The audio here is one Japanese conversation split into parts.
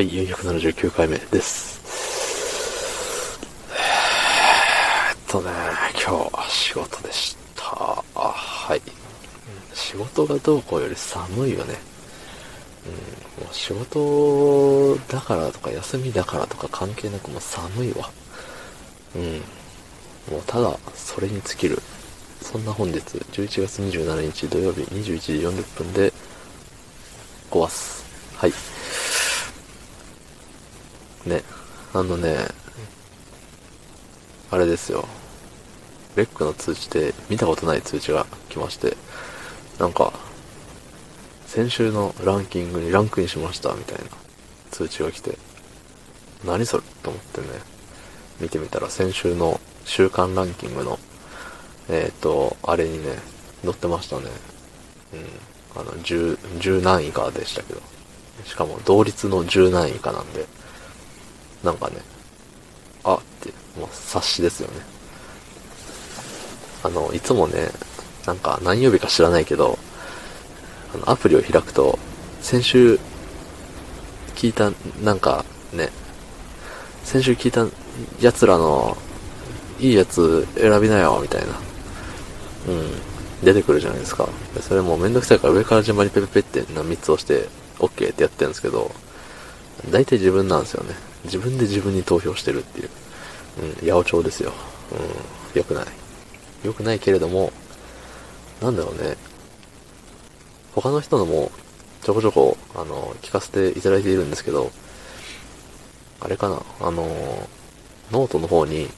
はい、479回目です。えっとね、今日仕事でした。はい。仕事がどうこうより寒いよね。うん、もう仕事だからとか休みだからとか関係なくもう寒いわ。うん。もうただ、それに尽きる。そんな本日、11月27日土曜日21時40分で、壊す。はい。ね、あのね、あれですよ。レックの通知で見たことない通知が来まして、なんか、先週のランキングにランクインしましたみたいな通知が来て、何それと思ってね、見てみたら先週の週間ランキングの、えっ、ー、と、あれにね、載ってましたね。うん。あの、10、10何位かでしたけど。しかも同率の10何位かなんで、なんかね、あって、もう察しですよね。あの、いつもね、なんか何曜日か知らないけど、あの、アプリを開くと、先週聞いた、なんかね、先週聞いた奴らの、いいやつ選びなよ、みたいな。うん。出てくるじゃないですか。それもうめんどくさいから上から順番にペペペって3つ押して OK ってやってるんですけど、大体自分なんですよね。自分で自分に投票してるっていう。うん、八百長ですよ。うん、良くない。良くないけれども、なんだろうね。他の人のもちょこちょこ、あの、聞かせていただいているんですけど、あれかな、あの、ノートの方に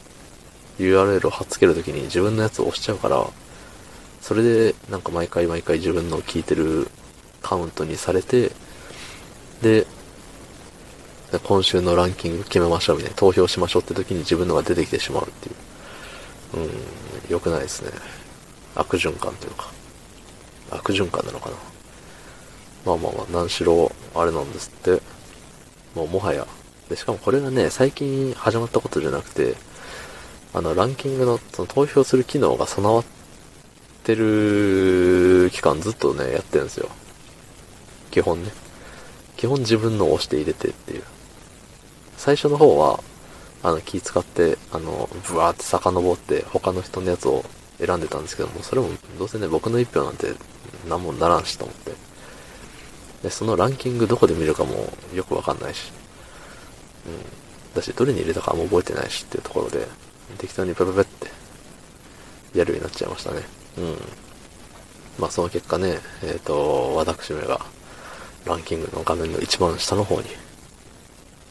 URL を貼っつけるときに自分のやつを押しちゃうから、それでなんか毎回毎回自分の聞いてるカウントにされて、で、今週のランキング決めましょうみたいな、投票しましょうって時に自分のが出てきてしまうっていう。うん、良くないですね。悪循環というか。悪循環なのかな。まあまあまあ、何しろ、あれなんですって。もうもはや。で、しかもこれがね、最近始まったことじゃなくて、あの、ランキングの、その投票する機能が備わってる期間ずっとね、やってるんですよ。基本ね。基本自分のを押して入れてっていう。最初の方は、あの、気使って、あの、ブワーって遡って、他の人のやつを選んでたんですけども、それも、どうせね、僕の一票なんて、何もならんしと思って。で、そのランキングどこで見るかもよくわかんないし。うん。だし、どれに入れたかも覚えてないしっていうところで、適当にペペペって、やるようになっちゃいましたね。うん。まあ、その結果ね、えっ、ー、と、私めが、ランキングの画面の一番下の方に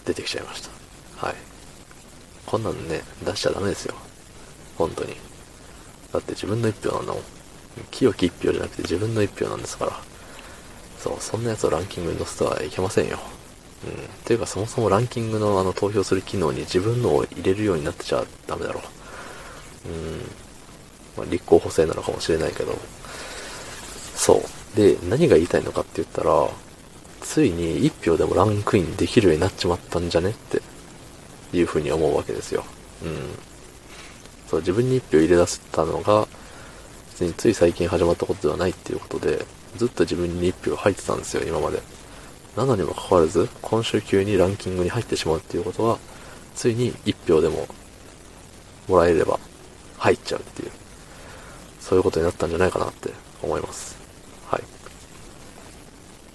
出てきちゃいました。はい。こんなんね、出しちゃダメですよ。本当に。だって自分の一票なんだもん。清き一票じゃなくて自分の一票なんですから。そう、そんなやつをランキングに載せてはいけませんよ。うん。ていうかそもそもランキングのあの投票する機能に自分のを入れるようになってちゃダメだろう。うん。まあ、立候補制なのかもしれないけど。そう。で、何が言いたいのかって言ったら、ついに1票でもランクインできるようになっちまったんじゃね？っていうふうに思うわけですよ。うん。そう、自分に1票入れ出したのが、別につい最近始まったことではないっていうことで、ずっと自分に1票入ってたんですよ、今まで。なのにもかかわらず、今週急にランキングに入ってしまうっていうことは、ついに1票でももらえれば入っちゃうっていう、そういうことになったんじゃないかなって思います。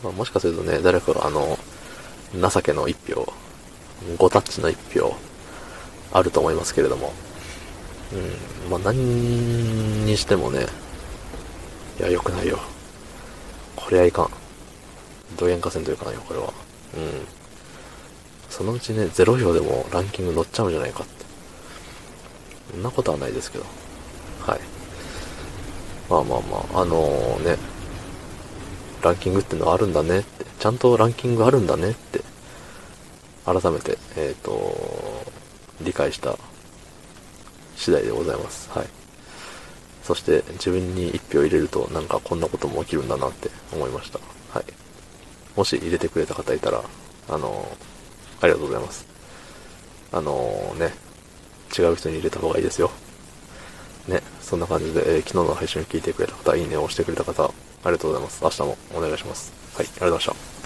まあ、もしかするとね、誰かがあの、情けの一票、5タッチの一票、あると思いますけれども、うん、まあ、何にしてもね、いや、良くないよ。これはいかん。どげんかせんというかないよ、これは。うん。そのうちね、0票でもランキング乗っちゃうんじゃないかって。そんなことはないですけど。はい。まあまあまあ、あのー、ね、ランキングってのはあるんだねって、ちゃんとランキングあるんだねって、改めて、えっ、ー、と、理解した次第でございます。はい。そして自分に1票入れるとなんかこんなことも起きるんだなって思いました。はい。もし入れてくれた方いたら、あの、ありがとうございます。あのー、ね、違う人に入れた方がいいですよ。ね、そんな感じで、えー、昨日の配信を聞いてくれた方、いいねを押してくれた方、ありがとうございます。明日もお願いします。はい、ありがとうございました。